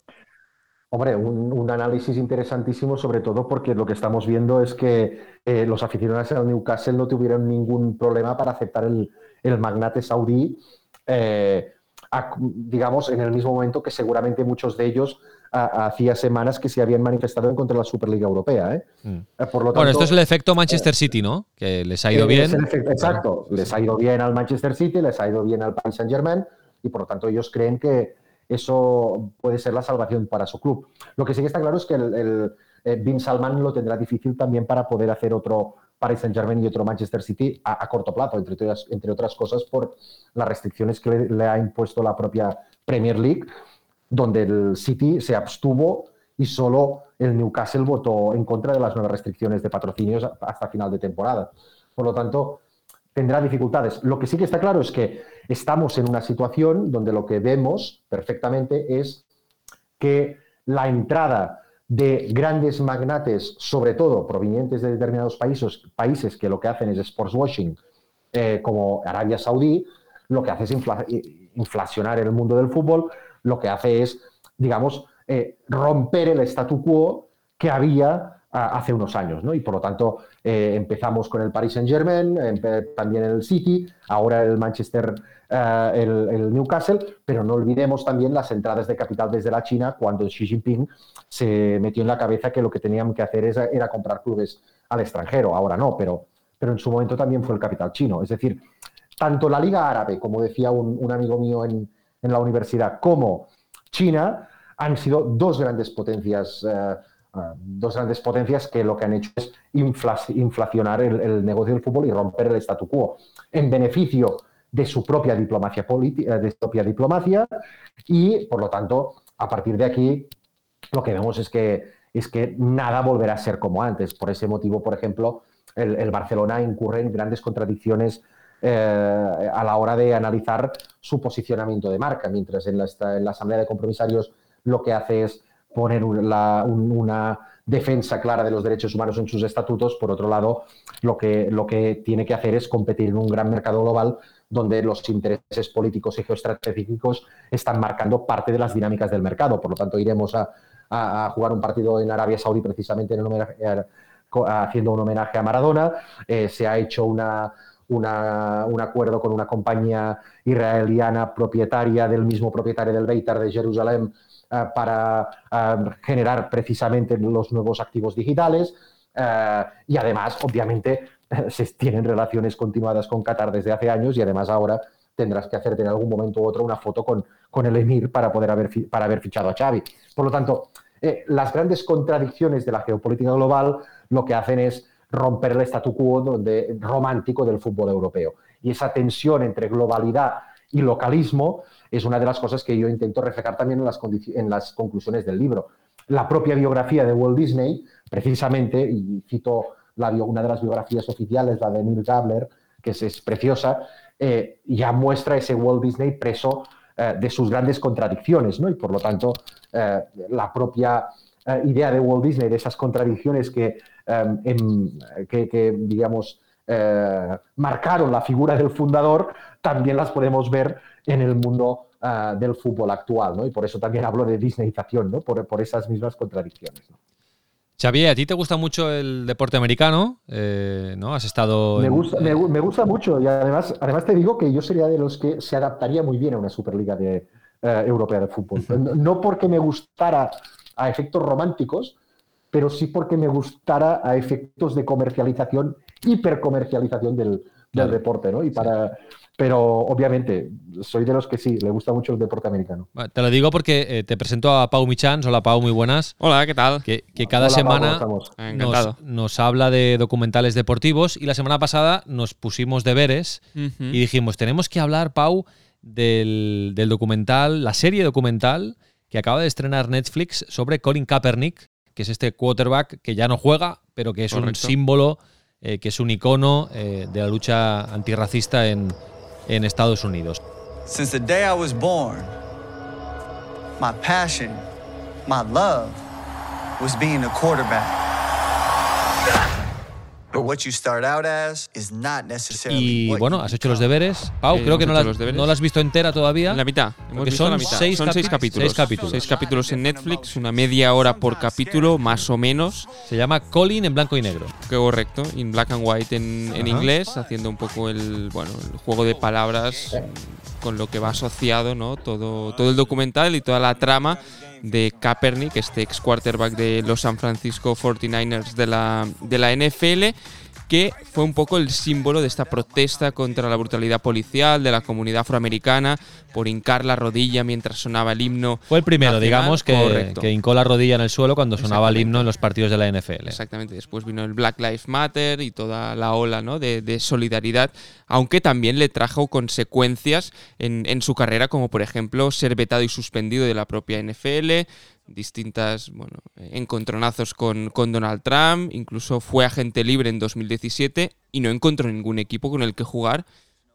S4: Hombre, un, un análisis interesantísimo, sobre todo porque lo que estamos viendo es que eh, los aficionados al Newcastle no tuvieron ningún problema para aceptar el, el magnate saudí, eh, a- digamos, en el mismo momento que seguramente muchos de ellos a- hacía semanas que se habían manifestado en contra de la Superliga Europea. ¿eh?
S2: Mm.
S4: Eh, Por lo
S2: Bueno, esto es el efecto Manchester City, ¿no? Que les ha ido bien.
S4: efecto- exacto, les ha ido bien al Manchester City, les ha ido bien al Paris Saint Germain y por lo tanto ellos creen que eso puede ser la salvación para su club. Lo que sí que está claro es que el, eh, Bin Salman lo tendrá difícil también para poder hacer otro Paris Saint Germain y otro Manchester City a, corto plazo, entre otras, cosas por las restricciones que le ha impuesto la propia Premier League, donde el City se abstuvo y solo el Newcastle votó en contra de las nuevas restricciones de patrocinios hasta final de temporada. Por lo tanto, tendrá dificultades. Lo que sí que está claro es que estamos en una situación donde lo que vemos perfectamente es que la entrada de grandes magnates, sobre todo provenientes de determinados países, países que lo que hacen es sports washing, eh, como Arabia Saudí, lo que hace es infla- inflacionar el mundo del fútbol, lo que hace es, digamos, eh, romper el statu quo que había ah, hace unos años, ¿no? Y por lo tanto eh, empezamos con el Paris Saint Germain, empe- también el City, ahora el Manchester, eh, el, Newcastle, pero no olvidemos también las entradas de capital desde la China cuando Xi Jinping se metió en la cabeza que lo que tenían que hacer era comprar clubes al extranjero. Ahora no, pero, pero en su momento también fue el capital chino. Es decir, tanto la Liga Árabe, como decía un, un amigo mío en, en la universidad, como China han sido dos grandes potencias, eh, eh, dos grandes potencias que lo que han hecho es infla- inflacionar el, negocio del fútbol y romper el statu quo en beneficio de su propia diplomacia política, de su propia diplomacia y por lo tanto a partir de aquí lo que vemos es que es que nada volverá a ser como antes. Por ese motivo, por ejemplo, el, el Barcelona incurre en grandes contradicciones eh, a la hora de analizar su posicionamiento de marca, mientras en la, en la Asamblea de Compromisarios lo que hace es poner un- una defensa clara de los derechos humanos en sus estatutos, por otro lado, lo que, lo que tiene que hacer es competir en un gran mercado global donde los intereses políticos y geoestratégicos están marcando parte de las dinámicas del mercado. Por lo tanto, iremos a, a- jugar un partido en Arabia Saudí precisamente en haciendo un homenaje a Maradona. Eh, se ha hecho una, un acuerdo con una compañía israeliana propietaria del mismo propietario del Beitar de Jerusalén eh, para eh, generar precisamente los nuevos activos digitales. Eh, y además, obviamente, se tienen relaciones continuadas con Qatar desde hace años y además ahora tendrás que hacerte en algún momento u otro una foto con, con el Emir para poder haber, para haber fichado a Xavi. Por lo tanto, las grandes contradicciones de la geopolítica global lo que hacen es romper el statu quo romántico del fútbol europeo. Y esa tensión entre globalidad y localismo es una de las cosas que yo intento reflejar también en las, en las conclusiones del libro. La propia biografía de Walt Disney, precisamente, y cito la una de las biografías oficiales, la de Neil Gabler, que es, preciosa, eh, ya muestra ese Walt Disney preso eh, de sus grandes contradicciones, ¿no? Y por lo tanto, eh, la propia idea de Walt Disney, de esas contradicciones que, eh, em, que, que, digamos, eh, marcaron la figura del fundador, también las podemos ver en el mundo ah, del fútbol actual, ¿no? Y por eso también hablo de Disneyización, ¿no? Por, por esas mismas contradicciones. ¿no?
S2: Xavier, a ti te gusta mucho el deporte americano, Eh, ¿no? Has estado.
S4: Me
S2: en-
S4: gusta, me, gu- me gusta mucho y además, además te digo que yo sería de los que se adaptaría muy bien a una Superliga de, eh, Europea de Fútbol. No porque me gustara a efectos románticos, pero sí porque me gustara a efectos de comercialización, hipercomercialización del, del
S2: Claro.
S4: deporte, ¿no? Y para, pero obviamente soy de los que sí, le gusta mucho el deporte americano.
S2: Te lo digo porque eh, te presento a Pau Michans. Hola, Pau, muy buenas.
S5: Hola, ¿qué tal?
S2: Que, que cada
S4: Hola, Pau, ¿cómo
S2: semana?
S5: Encantado.
S2: nos, nos habla de documentales deportivos y la semana pasada nos pusimos deberes y dijimos, tenemos que hablar, Pau, del, del documental, la serie documental que acaba de estrenar Netflix sobre Colin Kaepernick, que es este quarterback que ya no juega, pero que es un símbolo, eh, que es un icono eh, de la lucha antirracista en, en Estados Unidos.
S6: Since the day I was born,
S5: my passion, my love was being a quarterback.
S2: Y bueno, has hecho los deberes. Pau,
S6: Eh,
S2: creo que no la, no la has visto entera todavía.
S6: La mitad. Hemos visto
S2: son
S6: la mitad.
S2: seis
S6: son seis capítulos.
S2: seis capítulos.
S6: Seis capítulos en Netflix, una media hora por capítulo, más o menos.
S2: Se llama Colin en blanco y negro.
S6: Que correcto, in black and white en, en inglés, haciendo un poco el, bueno, el juego de palabras con lo que va asociado, ¿no? Todo, todo el documental y toda la trama de Kaepernick, este ex quarterback de los San Francisco 49ers de la, de la NFL, que fue un poco el símbolo de esta protesta contra la brutalidad policial de la comunidad afroamericana por hincar la rodilla mientras sonaba el himno.
S2: Fue el primero,
S6: nacional.
S2: digamos, que, que hincó la rodilla en el suelo cuando sonaba el himno en los partidos de la NFL.
S6: Exactamente, después vino el Black Lives Matter y toda la ola ¿no? de, de solidaridad, aunque también le trajo consecuencias en, en su carrera, como por ejemplo ser vetado y suspendido de la propia NFL, distintas bueno, encontronazos con, con Donald Trump, incluso fue agente libre en 2017 y no encontró ningún equipo con el que jugar.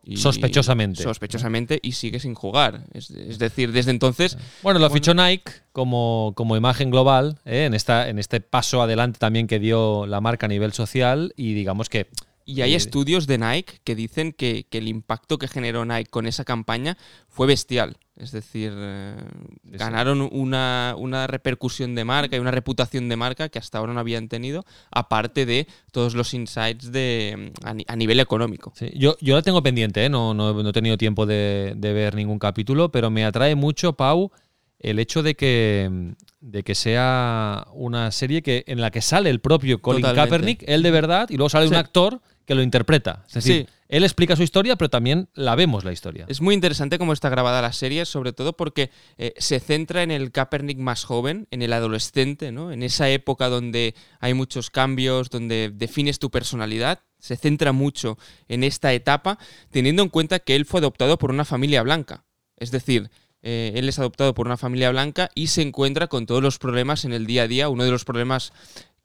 S6: y-
S2: Sospechosamente.
S6: Sospechosamente y sigue sin jugar. Es, es decir, desde entonces
S2: Bueno, lo fichó Nike como, como imagen global ¿eh? en, esta, en este paso adelante también que dio la marca a nivel social y digamos que
S6: Y hay estudios de Nike que dicen que, que el impacto que generó Nike con esa campaña fue bestial. Es decir, eh, ganaron una, una repercusión de marca y una reputación de marca que hasta ahora no habían tenido, aparte de todos los insights de, a, ni- a nivel económico.
S2: Sí, yo, yo la tengo pendiente, ¿eh? no, no, no he tenido tiempo de, de ver ningún capítulo, pero me atrae mucho, Pau, el hecho de que, de que sea una serie que, en la que sale el propio Colin
S6: Totalmente.
S2: Kaepernick, él de verdad, y luego sale un actor que lo interpreta. Es decir,
S6: Sí.
S2: él explica su historia, pero también la vemos la historia.
S6: Es muy interesante cómo está grabada la serie, sobre todo porque eh, se centra en el Kaepernick más joven, en el adolescente, ¿no? En esa época donde hay muchos cambios, donde defines tu personalidad. Se centra mucho en esta etapa, teniendo en cuenta que él fue adoptado por una familia blanca. Es decir, eh, él es adoptado por una familia blanca y se encuentra con todos los problemas en el día a día. Uno de los problemas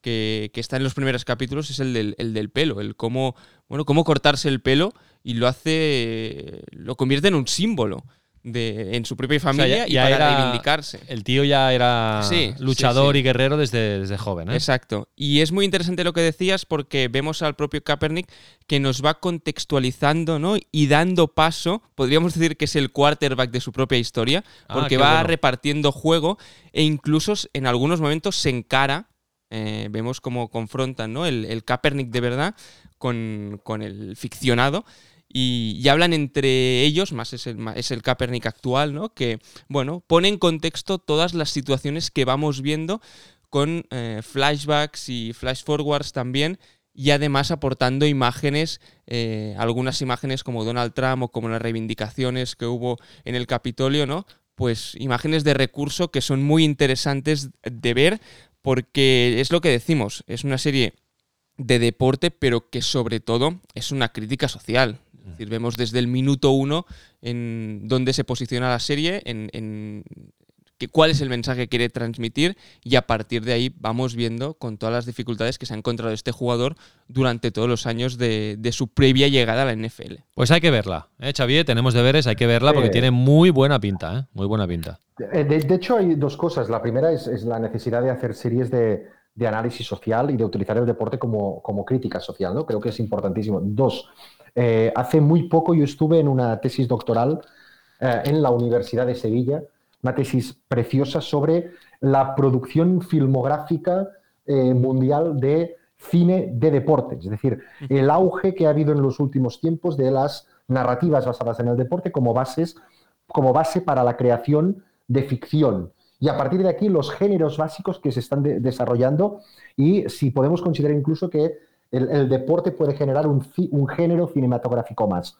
S6: que, que está en los primeros capítulos es el del, el del pelo, el cómo, bueno, cómo cortarse el pelo y lo hace, lo convierte en un símbolo de, en su propia familia
S2: ya-
S6: y para reivindicarse.
S2: El tío ya era
S6: Sí,
S2: luchador
S6: sí.
S2: y guerrero desde, desde joven. ¿eh?
S6: Exacto. Y es muy interesante lo que decías porque vemos al propio Kaepernick que nos va contextualizando ¿no? y dando paso, podríamos decir que es el quarterback de su propia historia,
S2: Ah,
S6: porque va
S2: bueno.
S6: repartiendo juego e incluso en algunos momentos se encara. Eh, vemos cómo confrontan ¿no? el, el Kaepernick de verdad con, con el ficcionado. Y, y hablan entre ellos, más es el, es el Kaepernick actual, ¿no? Que, bueno, pone en contexto todas las situaciones que vamos viendo con eh, flashbacks y flash forwards también y además aportando imágenes, eh, algunas imágenes como Donald Trump o como las reivindicaciones que hubo en el Capitolio, ¿no? Pues imágenes de recurso que son muy interesantes de ver porque es lo que decimos, es una serie de deporte, pero que sobre todo es una crítica social. Es decir, vemos desde el minuto uno en dónde se posiciona la serie, en, en que- cuál es el mensaje que quiere transmitir y a partir de ahí vamos viendo con todas las dificultades que se ha encontrado este jugador durante todos los años de, de su previa llegada a la NFL.
S2: Pues hay que verla, ¿eh, Xavier? Tenemos deberes, hay que verla porque tiene muy buena pinta, ¿eh? Muy buena pinta.
S4: Eh, De, de hecho, hay dos cosas. La primera es, es la necesidad de hacer series de, de análisis social y de utilizar el deporte como, como crítica social, ¿no? Creo que es importantísimo. Dos, eh, hace muy poco yo estuve en una tesis doctoral eh, en la Universidad de Sevilla, una tesis preciosa sobre la producción filmográfica eh, mundial de cine de deporte, es decir, el auge que ha habido en los últimos tiempos de las narrativas basadas en el deporte como bases como base para la creación de ficción. Y a partir de aquí, los géneros básicos que se están de- desarrollando y si podemos considerar incluso que el, el deporte puede generar un género cinematográfico más.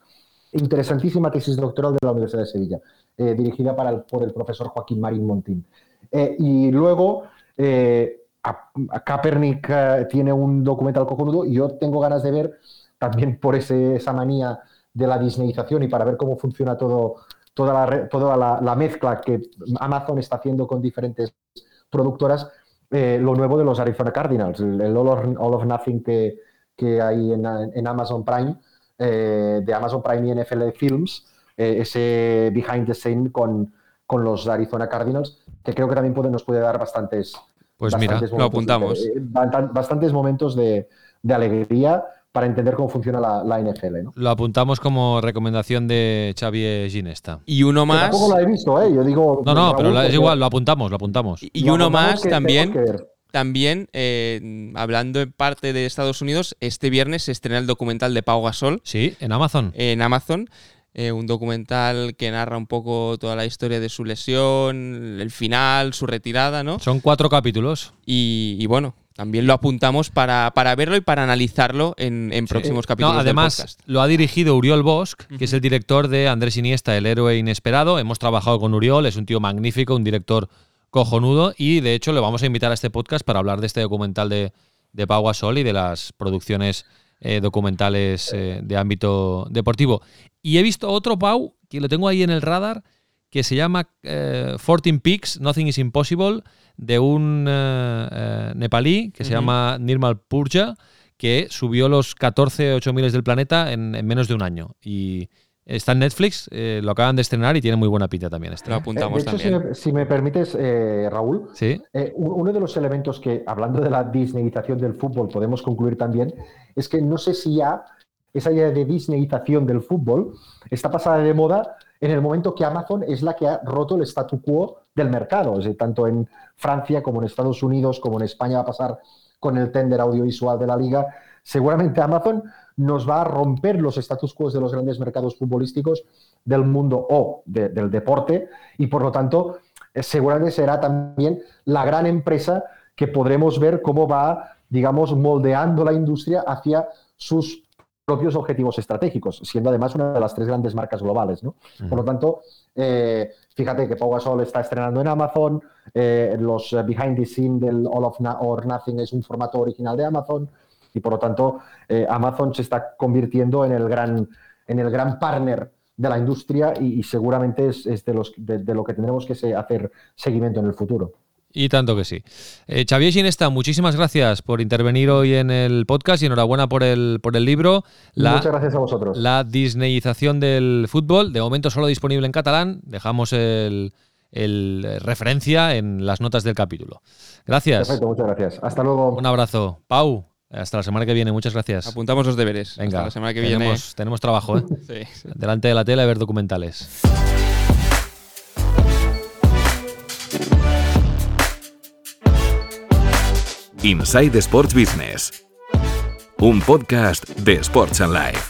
S4: Interesantísima tesis doctoral de la Universidad de Sevilla, eh, dirigida para el- por el profesor Joaquín Marín Montín. Eh, y luego, eh, a, a Kaepernick eh, tiene un documental cojonudo y yo tengo ganas de ver, también por ese- esa manía de la disneyización y para ver cómo funciona todo, toda, la, toda la, la mezcla que Amazon está haciendo con diferentes productoras, eh, lo nuevo de los Arizona Cardinals, el, el All, or, All of Nothing que, que hay en, en Amazon Prime, eh, de Amazon Prime y NFL Films, eh, ese behind the scene con, con los Arizona Cardinals, que creo que también puede, nos puede dar bastantes.
S2: Pues mira,
S6: lo apuntamos.
S4: bastan- bastantes momentos de, de alegría para entender cómo funciona la, la NFL. ¿no?
S2: Lo apuntamos como recomendación de Xavier Ginesta.
S6: Y uno
S4: Que
S6: más.
S4: tampoco la he visto, ¿eh? Yo digo.
S2: No, no, pero la- es igual, lo apuntamos, lo apuntamos.
S6: Y
S4: lo
S6: uno
S4: apuntamos
S6: más
S4: que
S6: también. También, eh, hablando en parte de Estados Unidos, este viernes se estrena el documental de Pau Gasol
S2: Sí, en Amazon.
S6: en Amazon. eh, un documental que narra un poco toda la historia de su lesión, el final, su retirada, ¿no?
S2: Son cuatro capítulos.
S6: Y, y bueno, también lo apuntamos para, para verlo y para analizarlo en, en próximos capítulos.
S2: No,
S6: del
S2: además
S6: podcast.
S2: lo ha dirigido Uriol Bosch, que es el director de Andrés Iniesta, el héroe inesperado. Hemos trabajado con Uriol, es un tío magnífico, un director cojonudo y de hecho le vamos a invitar a este podcast para hablar de este documental de, de Pau Gasol y de las producciones eh, documentales eh, de ámbito deportivo. Y he visto otro Pau, que lo tengo ahí en el radar, que se llama eh, 14 Peaks, Nothing is Impossible, de un eh, eh, nepalí que se llama Nirmal Purja, que subió los 14 8 miles del planeta en, en menos de un año. Y está en Netflix, eh, lo acaban de estrenar y tiene muy buena pinta también este.
S6: Lo
S4: Eh, de
S6: apuntamos
S4: si
S6: también.
S4: me, si me permites, eh, Raúl,
S2: Sí,
S4: Eh, uno de los elementos que, hablando de la disneyización del fútbol, podemos concluir también, es que no sé si ya esa idea de disneyización del fútbol está pasada de moda en el momento que Amazon es la que ha roto el statu quo del mercado. Es decir, tanto en Francia como en Estados Unidos, como en España va a pasar con el tender audiovisual de la liga. Seguramente Amazon nos va a romper los status quo de los grandes mercados futbolísticos del mundo o de- del deporte y por lo tanto eh, seguramente será también la gran empresa que podremos ver cómo va, digamos, moldeando la industria hacia sus propios objetivos estratégicos, siendo además una de las tres grandes marcas globales. ¿no? Por lo tanto, eh, fíjate que Pau Gasol está estrenando en Amazon, eh, los eh, behind the scene del All of Na- or Nothing es un formato original de Amazon y por lo tanto eh, Amazon se está convirtiendo en el gran, en el gran partner de la industria y, y seguramente es, es de, los, de, de lo que tendremos que se- hacer seguimiento en el futuro.
S2: y tanto que sí. Eh, Xavier Ginesta, muchísimas gracias por intervenir hoy en el podcast y enhorabuena por el, por el libro. La,
S4: Muchas gracias a vosotros.
S2: La disneyización del fútbol, de momento solo disponible en catalán. Dejamos el, el, eh, referencia en las notas del capítulo. Gracias.
S4: Perfecto, muchas gracias. Hasta luego.
S2: Un abrazo. Pau, hasta la semana que viene. Muchas gracias.
S6: Apuntamos los deberes.
S2: Venga,
S6: Hasta la semana que
S2: tenemos, tenemos trabajo, ¿eh?
S6: viene. Sí.
S2: Delante de la tele a ver documentales.
S1: Inside Sports Business. Un podcast de Sports and Life.